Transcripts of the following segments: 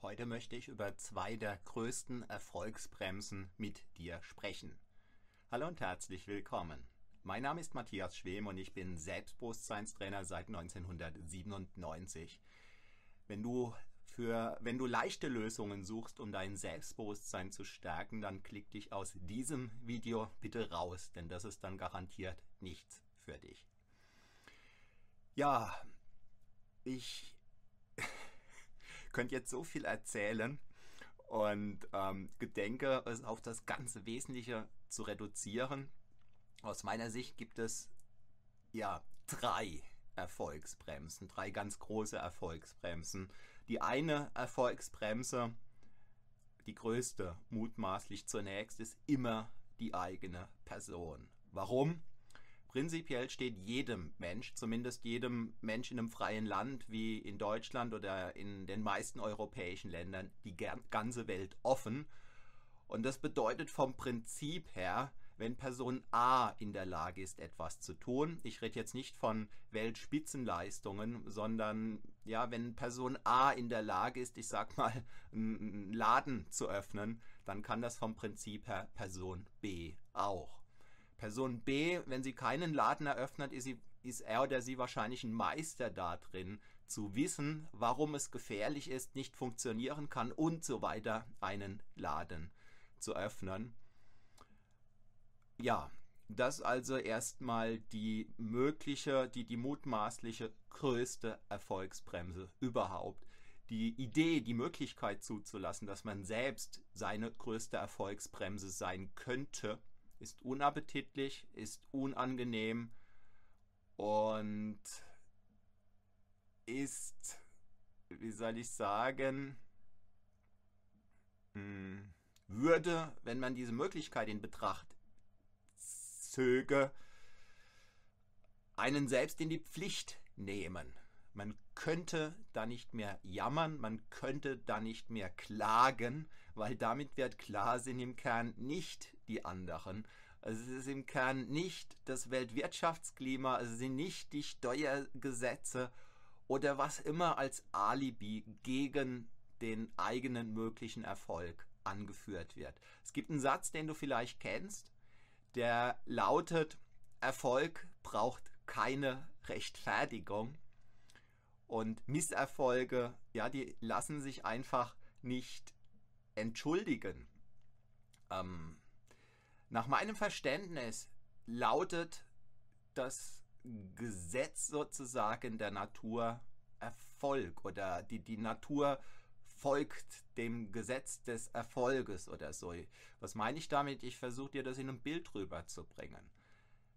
Heute möchte ich über zwei der größten Erfolgsbremsen mit dir sprechen. Hallo und herzlich willkommen. Mein Name ist Matthias Schwem und ich bin Selbstbewusstseinstrainer seit 1997. Wenn du für, wenn du leichte Lösungen suchst, um dein Selbstbewusstsein zu stärken, dann klick dich aus diesem Video bitte raus, denn das ist dann garantiert nichts für dich. Ja, ich könnte jetzt so viel erzählen und ähm, gedenke, es auf das ganze Wesentliche zu reduzieren. Aus meiner Sicht gibt es ja drei Erfolgsbremsen, drei ganz große Erfolgsbremsen. Die eine Erfolgsbremse, die größte mutmaßlich zunächst, ist immer die eigene Person. Warum? Prinzipiell steht jedem Mensch, zumindest jedem Mensch in einem freien Land wie in Deutschland oder in den meisten europäischen Ländern, die ganze Welt offen. Und das bedeutet vom Prinzip her, wenn Person A in der Lage ist, etwas zu tun. Ich rede jetzt nicht von Weltspitzenleistungen, sondern ja, wenn Person A in der Lage ist, ich sag mal, einen Laden zu öffnen, dann kann das vom Prinzip her Person B auch. Person B, wenn sie keinen Laden eröffnet, ist, sie, ist er oder sie wahrscheinlich ein Meister da drin, zu wissen, warum es gefährlich ist, nicht funktionieren kann und so weiter, einen Laden zu öffnen. Ja, das also erstmal die mögliche, die, die mutmaßliche größte Erfolgsbremse überhaupt. Die Idee, die Möglichkeit zuzulassen, dass man selbst seine größte Erfolgsbremse sein könnte, ist unappetitlich, ist unangenehm und ist, wie soll ich sagen, hm, würde, wenn man diese Möglichkeit in Betracht zöge, einen selbst in die Pflicht nehmen. Man könnte da nicht mehr jammern, man könnte da nicht mehr klagen, weil damit wird klar, sind im Kern nicht die anderen. Also es ist im Kern nicht das Weltwirtschaftsklima, es sind nicht die Steuergesetze oder was immer als Alibi gegen den eigenen möglichen Erfolg angeführt wird. Es gibt einen Satz, den du vielleicht kennst, der lautet, Erfolg braucht keine Rechtfertigung. Und Misserfolge, ja, die lassen sich einfach nicht entschuldigen. Ähm, nach meinem Verständnis lautet das Gesetz sozusagen der Natur Erfolg oder die, die Natur folgt dem Gesetz des Erfolges oder so. Was meine ich damit? Ich versuche dir das in einem Bild rüberzubringen.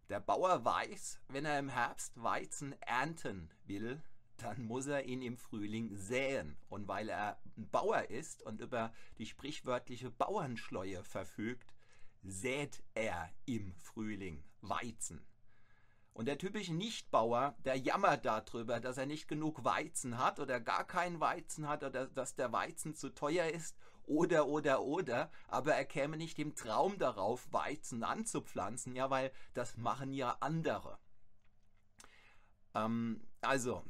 Der Bauer weiß, wenn er im Herbst Weizen ernten will, dann muss er ihn im Frühling säen. Und weil er ein Bauer ist und über die sprichwörtliche Bauernschleue verfügt, sät er im Frühling Weizen. Und der typische Nichtbauer, der jammert darüber, dass er nicht genug Weizen hat oder gar keinen Weizen hat oder dass der Weizen zu teuer ist oder oder oder, aber er käme nicht im Traum darauf, Weizen anzupflanzen, ja, weil das machen ja andere. Ähm, also,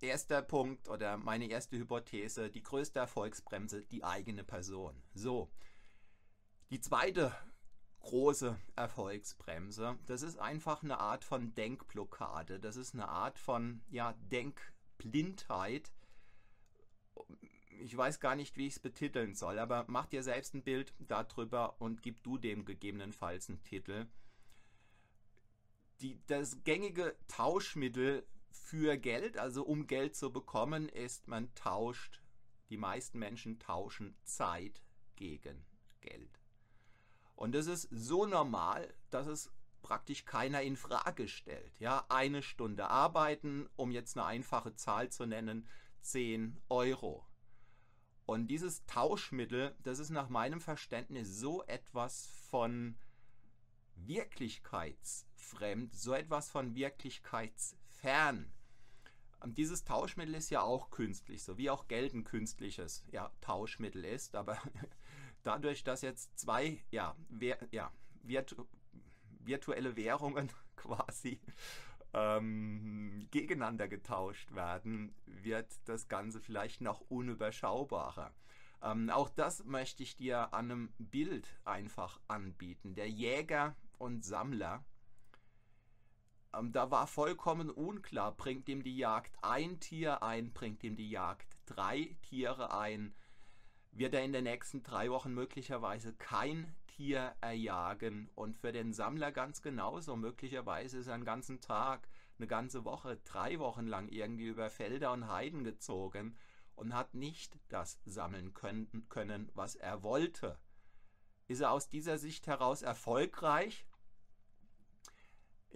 erster Punkt oder meine erste Hypothese, die größte Erfolgsbremse, die eigene Person. So, die zweite große Erfolgsbremse. Das ist einfach eine Art von Denkblockade. Das ist eine Art von ja, Denkblindheit. Ich weiß gar nicht, wie ich es betiteln soll, aber mach dir selbst ein Bild darüber und gib du dem gegebenenfalls einen Titel. Die, das gängige Tauschmittel für Geld, also um Geld zu bekommen, ist, man tauscht, die meisten Menschen tauschen Zeit gegen Geld. Und das ist so normal, dass es praktisch keiner in Frage stellt. Ja, eine Stunde arbeiten, um jetzt eine einfache Zahl zu nennen, 10 Euro. Und dieses Tauschmittel, das ist nach meinem Verständnis so etwas von wirklichkeitsfremd, so etwas von wirklichkeitsfern. Und dieses Tauschmittel ist ja auch künstlich, so wie auch Geld ein künstliches ja, Tauschmittel ist, aber dadurch, dass jetzt zwei ja, wer, ja, virtu virtuelle Währungen quasi ähm, gegeneinander getauscht werden, wird das Ganze vielleicht noch unüberschaubarer. Ähm, auch das möchte ich dir an einem Bild einfach anbieten. Der Jäger und Sammler, ähm, da war vollkommen unklar, bringt ihm die Jagd ein Tier ein, bringt ihm die Jagd drei Tiere ein, wird er in den nächsten drei Wochen möglicherweise kein Tier erjagen und für den Sammler ganz genauso. Möglicherweise ist er einen ganzen Tag, eine ganze Woche, drei Wochen lang irgendwie über Felder und Heiden gezogen und hat nicht das sammeln können, können was er wollte. Ist er aus dieser Sicht heraus erfolgreich?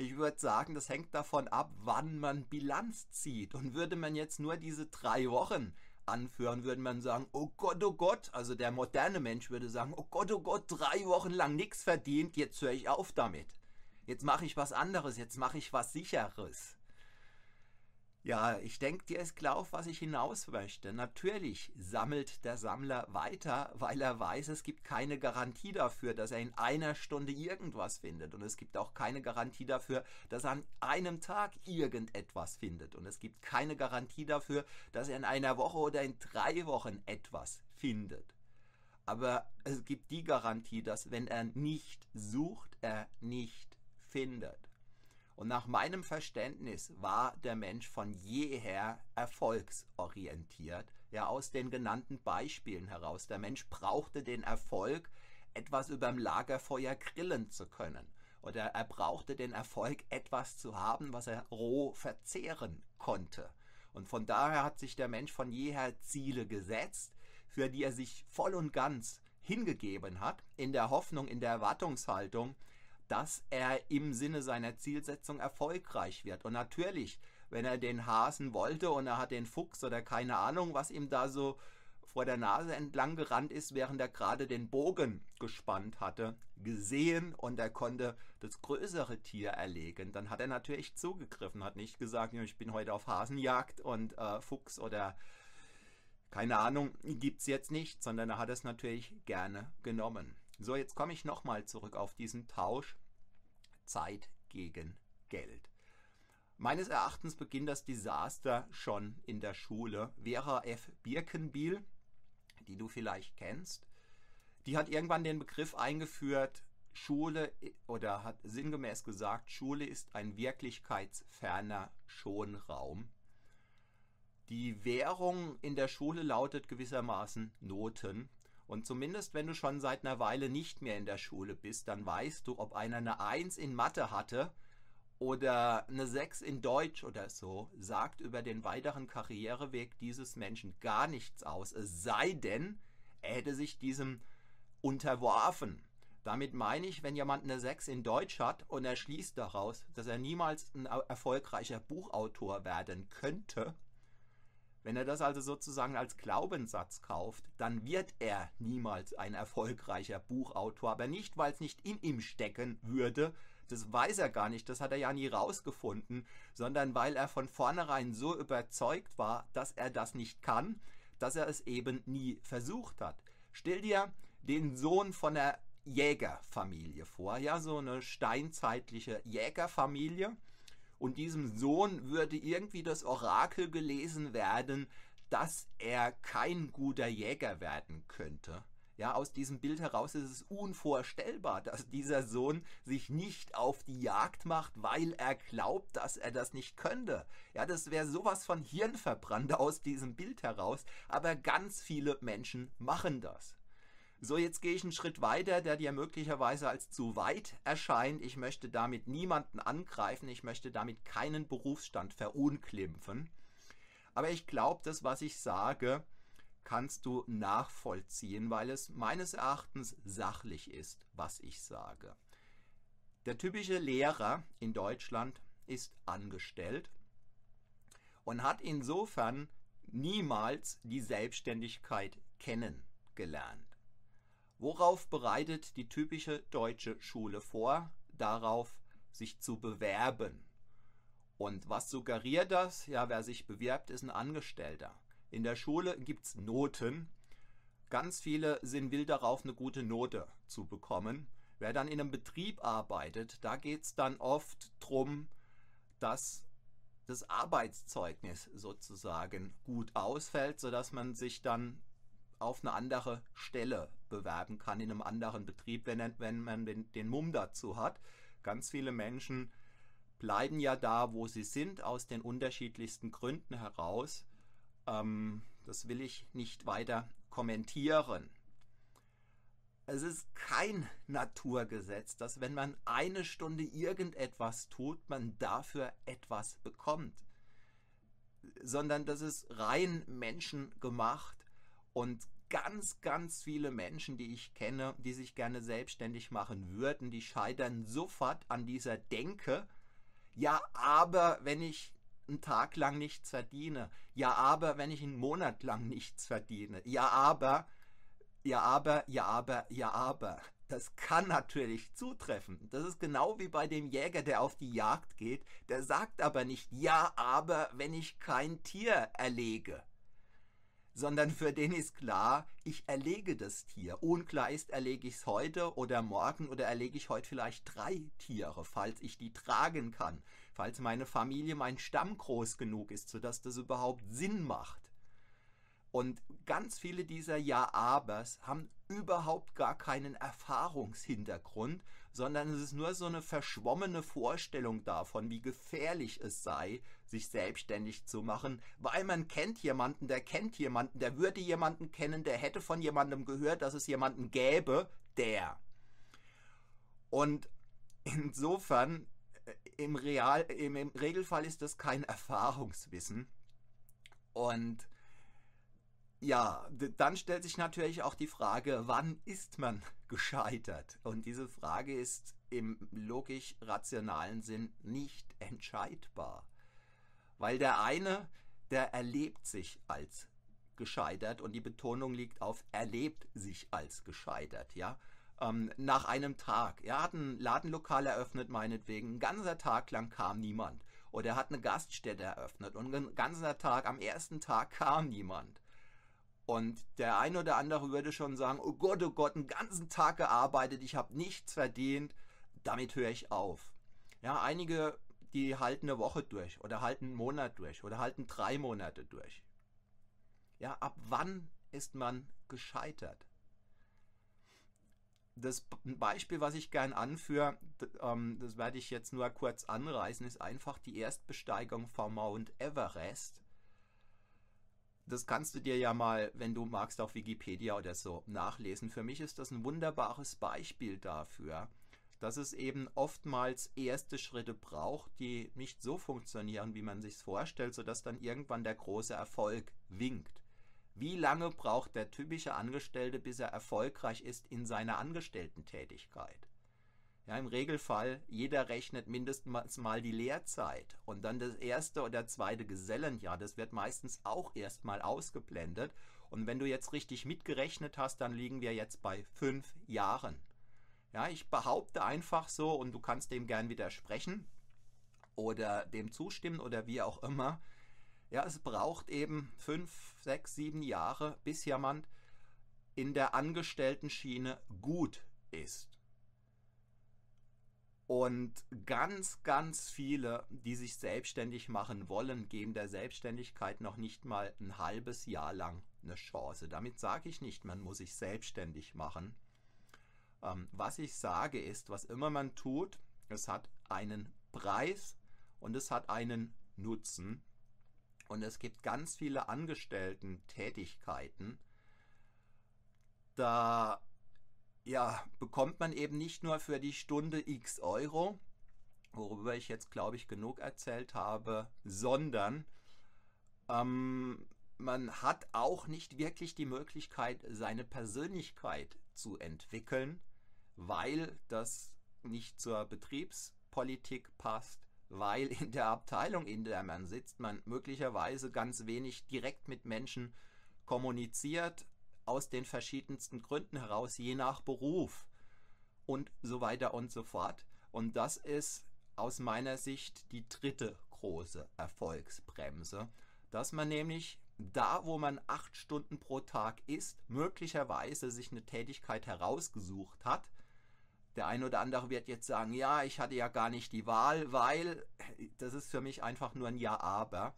Ich würde sagen, das hängt davon ab, wann man Bilanz zieht. Und würde man jetzt nur diese drei Wochen anführen, würde man sagen, oh Gott, oh Gott, also der moderne Mensch würde sagen, oh Gott, oh Gott, drei Wochen lang nichts verdient, jetzt höre ich auf damit. Jetzt mache ich was anderes, jetzt mache ich was sicheres. Ja, ich denke, dir ist klar, auf was ich hinaus möchte. Natürlich sammelt der Sammler weiter, weil er weiß, es gibt keine Garantie dafür, dass er in einer Stunde irgendwas findet. Und es gibt auch keine Garantie dafür, dass er an einem Tag irgendetwas findet. Und es gibt keine Garantie dafür, dass er in einer Woche oder in drei Wochen etwas findet. Aber es gibt die Garantie, dass wenn er nicht sucht, er nicht findet. Und nach meinem Verständnis war der Mensch von jeher erfolgsorientiert, ja aus den genannten Beispielen heraus. Der Mensch brauchte den Erfolg, etwas überm Lagerfeuer grillen zu können. Oder er brauchte den Erfolg, etwas zu haben, was er roh verzehren konnte. Und von daher hat sich der Mensch von jeher Ziele gesetzt, für die er sich voll und ganz hingegeben hat, in der Hoffnung, in der Erwartungshaltung, dass er im Sinne seiner Zielsetzung erfolgreich wird. Und natürlich, wenn er den Hasen wollte und er hat den Fuchs oder keine Ahnung, was ihm da so vor der Nase entlang gerannt ist, während er gerade den Bogen gespannt hatte, gesehen und er konnte das größere Tier erlegen, dann hat er natürlich zugegriffen, hat nicht gesagt, ich bin heute auf Hasenjagd und äh, Fuchs oder keine Ahnung, gibt es jetzt nicht, sondern er hat es natürlich gerne genommen. So, jetzt komme ich nochmal zurück auf diesen Tausch Zeit gegen Geld. Meines Erachtens beginnt das Desaster schon in der Schule. Vera F. Birkenbiel, die du vielleicht kennst, die hat irgendwann den Begriff eingeführt, Schule oder hat sinngemäß gesagt, Schule ist ein wirklichkeitsferner Schonraum. Die Währung in der Schule lautet gewissermaßen Noten. Und zumindest wenn du schon seit einer Weile nicht mehr in der Schule bist, dann weißt du, ob einer eine 1 in Mathe hatte oder eine 6 in Deutsch oder so, sagt über den weiteren Karriereweg dieses Menschen gar nichts aus. Es sei denn, er hätte sich diesem unterworfen. Damit meine ich, wenn jemand eine 6 in Deutsch hat und er schließt daraus, dass er niemals ein erfolgreicher Buchautor werden könnte, Wenn er das also sozusagen als Glaubenssatz kauft, dann wird er niemals ein erfolgreicher Buchautor, aber nicht, weil es nicht in ihm stecken würde, das weiß er gar nicht, das hat er ja nie rausgefunden, sondern weil er von vornherein so überzeugt war, dass er das nicht kann, dass er es eben nie versucht hat. Stell dir den Sohn von der Jägerfamilie vor, ja, so eine steinzeitliche Jägerfamilie. Und diesem Sohn würde irgendwie das Orakel gelesen werden, dass er kein guter Jäger werden könnte. Ja, aus diesem Bild heraus ist es unvorstellbar, dass dieser Sohn sich nicht auf die Jagd macht, weil er glaubt, dass er das nicht könnte. Ja, das wäre sowas von Hirnverbrannt aus diesem Bild heraus, aber ganz viele Menschen machen das. So, jetzt gehe ich einen Schritt weiter, der dir möglicherweise als zu weit erscheint. Ich möchte damit niemanden angreifen, ich möchte damit keinen Berufsstand verunglimpfen. Aber ich glaube, das, was ich sage, kannst du nachvollziehen, weil es meines Erachtens sachlich ist, was ich sage. Der typische Lehrer in Deutschland ist angestellt und hat insofern niemals die Selbstständigkeit kennengelernt. Worauf bereitet die typische deutsche Schule vor? Darauf, sich zu bewerben. Und was suggeriert das? Ja, wer sich bewirbt, ist ein Angestellter. In der Schule gibt es Noten. Ganz viele sind wild darauf, eine gute Note zu bekommen. Wer dann in einem Betrieb arbeitet, da geht es dann oft darum, dass das Arbeitszeugnis sozusagen gut ausfällt, sodass man sich dann auf eine andere Stelle bewerben kann in einem anderen Betrieb, wenn, wenn man den, den Mumm dazu hat. Ganz viele Menschen bleiben ja da, wo sie sind, aus den unterschiedlichsten Gründen heraus. Ähm, das will ich nicht weiter kommentieren. Es ist kein Naturgesetz, dass wenn man eine Stunde irgendetwas tut, man dafür etwas bekommt, sondern das ist rein menschengemacht und ganz, ganz viele Menschen, die ich kenne, die sich gerne selbstständig machen würden, die scheitern sofort an dieser Denke, ja, aber wenn ich einen Tag lang nichts verdiene, ja, aber wenn ich einen Monat lang nichts verdiene, ja, aber, ja, aber, ja, aber, ja, aber. Das kann natürlich zutreffen. Das ist genau wie bei dem Jäger, der auf die Jagd geht. Der sagt aber nicht, ja, aber wenn ich kein Tier erlege sondern für den ist klar, ich erlege das Tier. Unklar ist, erlege ich es heute oder morgen oder erlege ich heute vielleicht drei Tiere, falls ich die tragen kann, falls meine Familie, mein Stamm groß genug ist, sodass das überhaupt Sinn macht. Und ganz viele dieser Ja-Abers haben überhaupt gar keinen Erfahrungshintergrund, sondern es ist nur so eine verschwommene Vorstellung davon, wie gefährlich es sei, sich selbstständig zu machen, weil man kennt jemanden, der kennt jemanden, der würde jemanden kennen, der hätte von jemandem gehört, dass es jemanden gäbe, der. Und insofern, äh, im, Real, im, im Regelfall ist das kein Erfahrungswissen. Und ja, dann stellt sich natürlich auch die Frage, wann ist man gescheitert? Und diese Frage ist im logisch-rationalen Sinn nicht entscheidbar. Weil der eine, der erlebt sich als gescheitert und die Betonung liegt auf erlebt sich als gescheitert, ja. Ähm, nach einem Tag. Er hat ein Ladenlokal eröffnet, meinetwegen. Ein ganzer Tag lang kam niemand. Oder er hat eine Gaststätte eröffnet und ein ganzer Tag, am ersten Tag kam niemand. Und der ein oder andere würde schon sagen, oh Gott, oh Gott, einen ganzen Tag gearbeitet, ich habe nichts verdient, damit höre ich auf. Ja, einige die halten eine Woche durch oder halten einen Monat durch oder halten drei Monate durch. Ja, ab wann ist man gescheitert? Das Beispiel, was ich gern anführe, ähm, das werde ich jetzt nur kurz anreißen, ist einfach die Erstbesteigung vom Mount Everest. Das kannst du dir ja mal, wenn du magst, auf Wikipedia oder so nachlesen. Für mich ist das ein wunderbares Beispiel dafür, dass es eben oftmals erste Schritte braucht, die nicht so funktionieren, wie man sich vorstellt, sodass dann irgendwann der große Erfolg winkt. Wie lange braucht der typische Angestellte, bis er erfolgreich ist in seiner Angestellten-Tätigkeit? Ja, Im Regelfall, jeder rechnet mindestens mal die Lehrzeit. Und dann das erste oder zweite Gesellenjahr, das wird meistens auch erstmal ausgeblendet. Und wenn du jetzt richtig mitgerechnet hast, dann liegen wir jetzt bei fünf Jahren. Ja, ich behaupte einfach so, und du kannst dem gern widersprechen oder dem zustimmen oder wie auch immer. Ja, es braucht eben fünf, sechs, sieben Jahre, bis jemand in der Angestellten-Schiene gut ist. Und ganz, ganz viele, die sich selbstständig machen wollen, geben der Selbstständigkeit noch nicht mal ein halbes Jahr lang eine Chance. Damit sage ich nicht, man muss sich selbstständig machen. Ähm, was ich sage ist, was immer man tut, es hat einen Preis und es hat einen Nutzen. Und es gibt ganz viele Angestellten-Tätigkeiten, da ja, bekommt man eben nicht nur für die Stunde x Euro, worüber ich jetzt, glaube ich, genug erzählt habe, sondern ähm, man hat auch nicht wirklich die Möglichkeit, seine Persönlichkeit zu entwickeln, weil das nicht zur Betriebspolitik passt, weil in der Abteilung, in der man sitzt, man möglicherweise ganz wenig direkt mit Menschen kommuniziert, aus den verschiedensten Gründen heraus, je nach Beruf und so weiter und so fort. Und das ist aus meiner Sicht die dritte große Erfolgsbremse, dass man nämlich da, wo man acht Stunden pro Tag ist, möglicherweise sich eine Tätigkeit herausgesucht hat. Der eine oder andere wird jetzt sagen, ja, ich hatte ja gar nicht die Wahl, weil das ist für mich einfach nur ein Ja, aber.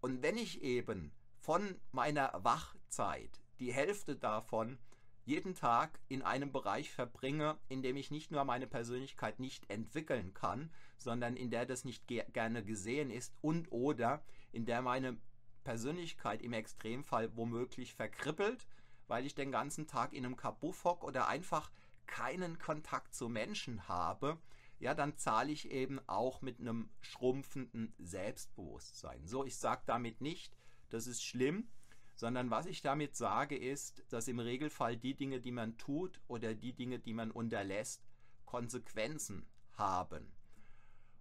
Und wenn ich eben von meiner Wachzeit die Hälfte davon jeden Tag in einem Bereich verbringe, in dem ich nicht nur meine Persönlichkeit nicht entwickeln kann, sondern in der das nicht ge gerne gesehen ist und oder in der meine Persönlichkeit im Extremfall womöglich verkribbelt, weil ich den ganzen Tag in einem Kabuff hock oder einfach keinen Kontakt zu Menschen habe, ja, dann zahle ich eben auch mit einem schrumpfenden Selbstbewusstsein. So, ich sage damit nicht, das ist schlimm, sondern was ich damit sage ist, dass im Regelfall die Dinge, die man tut oder die Dinge, die man unterlässt, Konsequenzen haben.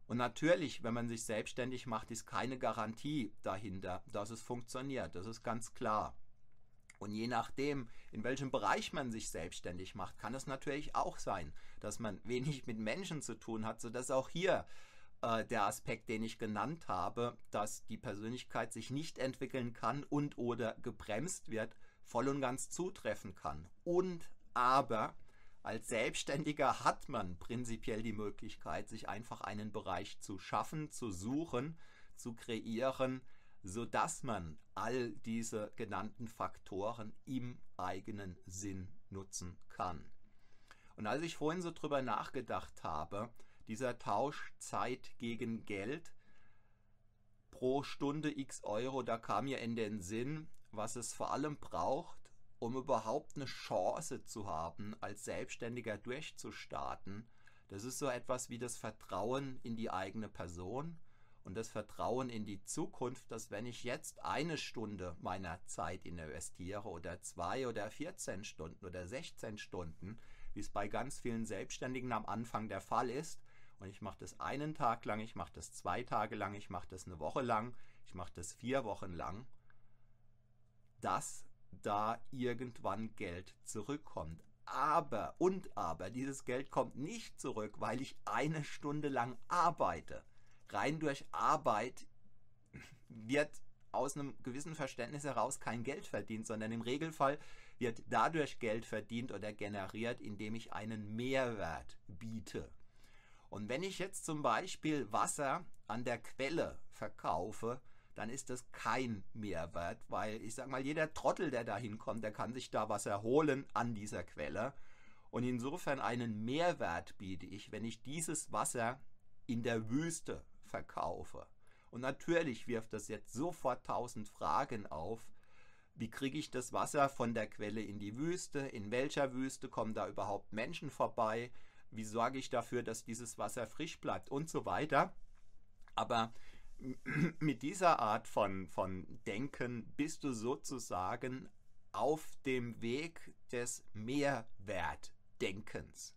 Und natürlich, wenn man sich selbstständig macht, ist keine Garantie dahinter, dass es funktioniert. Das ist ganz klar. Und je nachdem, in welchem Bereich man sich selbstständig macht, kann es natürlich auch sein, dass man wenig mit Menschen zu tun hat, sodass auch hier äh, der Aspekt, den ich genannt habe, dass die Persönlichkeit sich nicht entwickeln kann und oder gebremst wird, voll und ganz zutreffen kann. Und aber als Selbstständiger hat man prinzipiell die Möglichkeit, sich einfach einen Bereich zu schaffen, zu suchen, zu kreieren, sodass man all diese genannten Faktoren im eigenen Sinn nutzen kann. Und als ich vorhin so drüber nachgedacht habe, dieser Tausch Zeit gegen Geld pro Stunde x Euro, da kam mir in den Sinn, was es vor allem braucht, um überhaupt eine Chance zu haben, als Selbstständiger durchzustarten. Das ist so etwas wie das Vertrauen in die eigene Person und das Vertrauen in die Zukunft, dass wenn ich jetzt eine Stunde meiner Zeit investiere oder zwei oder 14 Stunden oder 16 Stunden, wie es bei ganz vielen Selbstständigen am Anfang der Fall ist, und ich mache das einen Tag lang, ich mache das zwei Tage lang, ich mache das eine Woche lang, ich mache das vier Wochen lang, dass da irgendwann Geld zurückkommt. Aber und aber, dieses Geld kommt nicht zurück, weil ich eine Stunde lang arbeite. Rein durch Arbeit wird aus einem gewissen Verständnis heraus kein Geld verdient, sondern im Regelfall wird dadurch Geld verdient oder generiert, indem ich einen Mehrwert biete. Und wenn ich jetzt zum Beispiel Wasser an der Quelle verkaufe, dann ist das kein Mehrwert, weil ich sage mal, jeder Trottel, der da hinkommt, der kann sich da Wasser holen an dieser Quelle. Und insofern einen Mehrwert biete ich, wenn ich dieses Wasser in der Wüste verkaufe. Und natürlich wirft das jetzt sofort tausend Fragen auf. Wie kriege ich das Wasser von der Quelle in die Wüste? In welcher Wüste kommen da überhaupt Menschen vorbei? Wie sorge ich dafür, dass dieses Wasser frisch bleibt und so weiter. Aber mit dieser Art von, von Denken bist du sozusagen auf dem Weg des Mehrwertdenkens.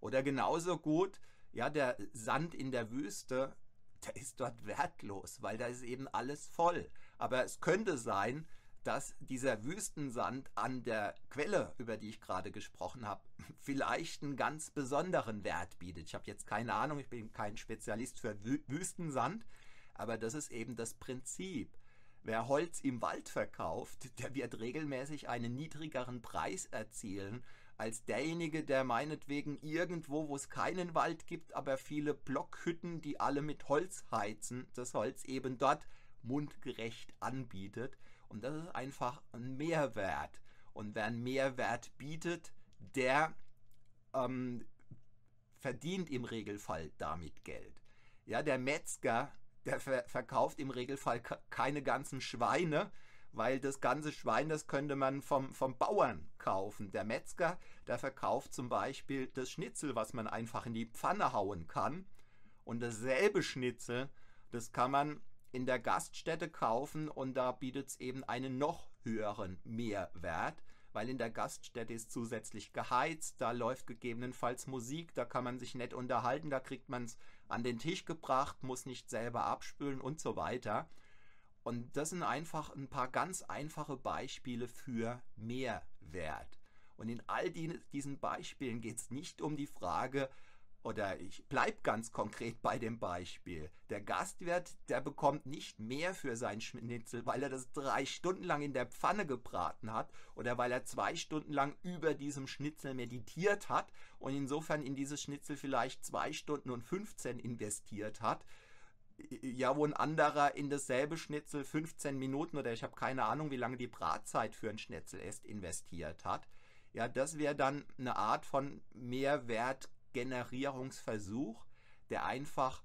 Oder genauso gut, ja, der Sand in der Wüste, der ist dort wertlos, weil da ist eben alles voll. Aber es könnte sein, dass dieser Wüstensand an der Quelle, über die ich gerade gesprochen habe, vielleicht einen ganz besonderen Wert bietet. Ich habe jetzt keine Ahnung, ich bin kein Spezialist für Wüstensand, aber das ist eben das Prinzip. Wer Holz im Wald verkauft, der wird regelmäßig einen niedrigeren Preis erzielen als derjenige, der meinetwegen irgendwo, wo es keinen Wald gibt, aber viele Blockhütten, die alle mit Holz heizen, das Holz eben dort mundgerecht anbietet. Und das ist einfach ein Mehrwert. Und wer einen Mehrwert bietet, der ähm, verdient im Regelfall damit Geld. Ja, der Metzger, der ver verkauft im Regelfall keine ganzen Schweine, weil das ganze Schwein, das könnte man vom, vom Bauern kaufen. Der Metzger, der verkauft zum Beispiel das Schnitzel, was man einfach in die Pfanne hauen kann. Und dasselbe Schnitzel, das kann man in der Gaststätte kaufen und da bietet es eben einen noch höheren Mehrwert, weil in der Gaststätte ist zusätzlich geheizt, da läuft gegebenenfalls Musik, da kann man sich nett unterhalten, da kriegt man es an den Tisch gebracht, muss nicht selber abspülen und so weiter. Und das sind einfach ein paar ganz einfache Beispiele für Mehrwert. Und in all die, diesen Beispielen geht es nicht um die Frage, oder ich bleibe ganz konkret bei dem Beispiel. Der Gastwirt, der bekommt nicht mehr für sein Schnitzel, weil er das drei Stunden lang in der Pfanne gebraten hat oder weil er zwei Stunden lang über diesem Schnitzel meditiert hat und insofern in dieses Schnitzel vielleicht zwei Stunden und 15 investiert hat. Ja, wo ein anderer in dasselbe Schnitzel 15 Minuten oder ich habe keine Ahnung, wie lange die Bratzeit für ein Schnitzel ist, investiert hat. Ja, das wäre dann eine Art von Mehrwert Generierungsversuch, der einfach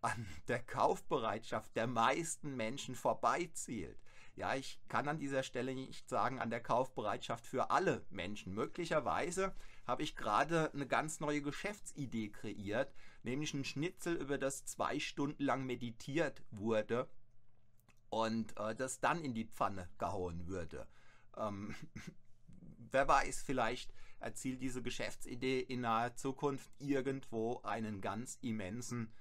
an der Kaufbereitschaft der meisten Menschen vorbeizielt. Ja, ich kann an dieser Stelle nicht sagen, an der Kaufbereitschaft für alle Menschen. Möglicherweise habe ich gerade eine ganz neue Geschäftsidee kreiert, nämlich ein Schnitzel, über das zwei Stunden lang meditiert wurde und äh, das dann in die Pfanne gehauen würde. Ähm, wer weiß, vielleicht erzielt diese Geschäftsidee in naher Zukunft irgendwo einen ganz immensen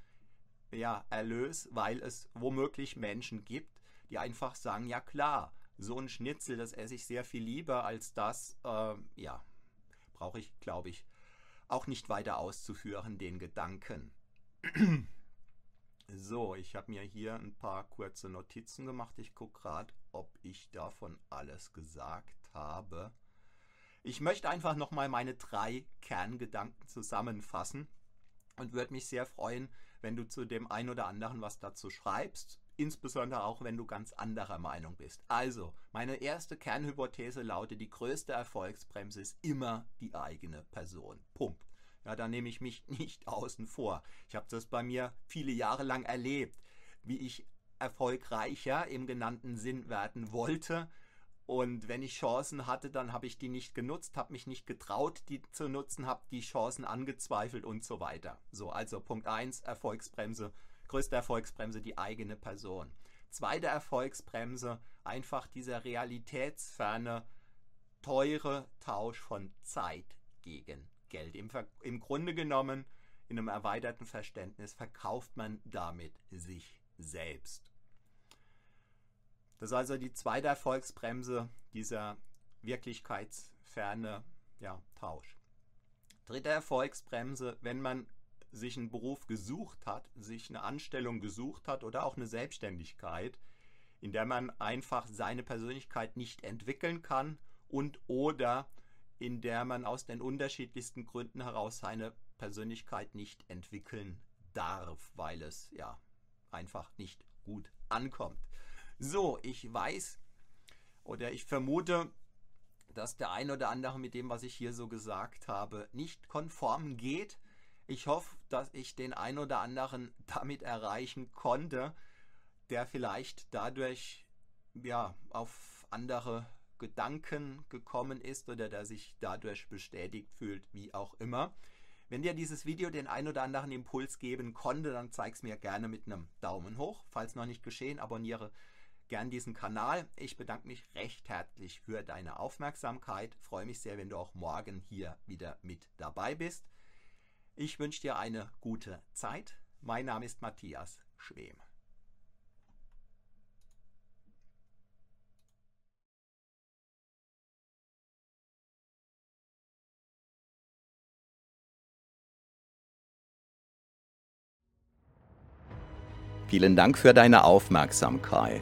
ja, Erlös, weil es womöglich Menschen gibt, die einfach sagen, ja klar, so ein Schnitzel, das esse ich sehr viel lieber als das, äh, ja, brauche ich, glaube ich, auch nicht weiter auszuführen, den Gedanken. so, ich habe mir hier ein paar kurze Notizen gemacht. Ich gucke gerade, ob ich davon alles gesagt habe. Ich möchte einfach nochmal meine drei Kerngedanken zusammenfassen und würde mich sehr freuen, wenn du zu dem einen oder anderen was dazu schreibst, insbesondere auch wenn du ganz anderer Meinung bist. Also, meine erste Kernhypothese lautet, die größte Erfolgsbremse ist immer die eigene Person. Punkt. Ja, da nehme ich mich nicht außen vor. Ich habe das bei mir viele Jahre lang erlebt, wie ich erfolgreicher im genannten Sinn werden wollte, und wenn ich Chancen hatte, dann habe ich die nicht genutzt, habe mich nicht getraut, die zu nutzen, habe die Chancen angezweifelt und so weiter. So, also Punkt 1, Erfolgsbremse, größte Erfolgsbremse, die eigene Person. Zweite Erfolgsbremse, einfach dieser realitätsferne, teure Tausch von Zeit gegen Geld. Im, Im Grunde genommen, in einem erweiterten Verständnis, verkauft man damit sich selbst. Das ist also die zweite Erfolgsbremse dieser wirklichkeitsferne ja, Tausch. Dritte Erfolgsbremse, wenn man sich einen Beruf gesucht hat, sich eine Anstellung gesucht hat oder auch eine Selbstständigkeit, in der man einfach seine Persönlichkeit nicht entwickeln kann und oder in der man aus den unterschiedlichsten Gründen heraus seine Persönlichkeit nicht entwickeln darf, weil es ja einfach nicht gut ankommt. So, ich weiß oder ich vermute, dass der ein oder andere mit dem, was ich hier so gesagt habe, nicht konform geht. Ich hoffe, dass ich den ein oder anderen damit erreichen konnte, der vielleicht dadurch ja auf andere Gedanken gekommen ist oder der sich dadurch bestätigt fühlt, wie auch immer. Wenn dir dieses Video den ein oder anderen Impuls geben konnte, dann zeig es mir gerne mit einem Daumen hoch. Falls noch nicht geschehen, abonniere gern diesen Kanal. Ich bedanke mich recht herzlich für deine Aufmerksamkeit. Freue mich sehr, wenn du auch morgen hier wieder mit dabei bist. Ich wünsche dir eine gute Zeit. Mein Name ist Matthias Schwem. Vielen Dank für deine Aufmerksamkeit.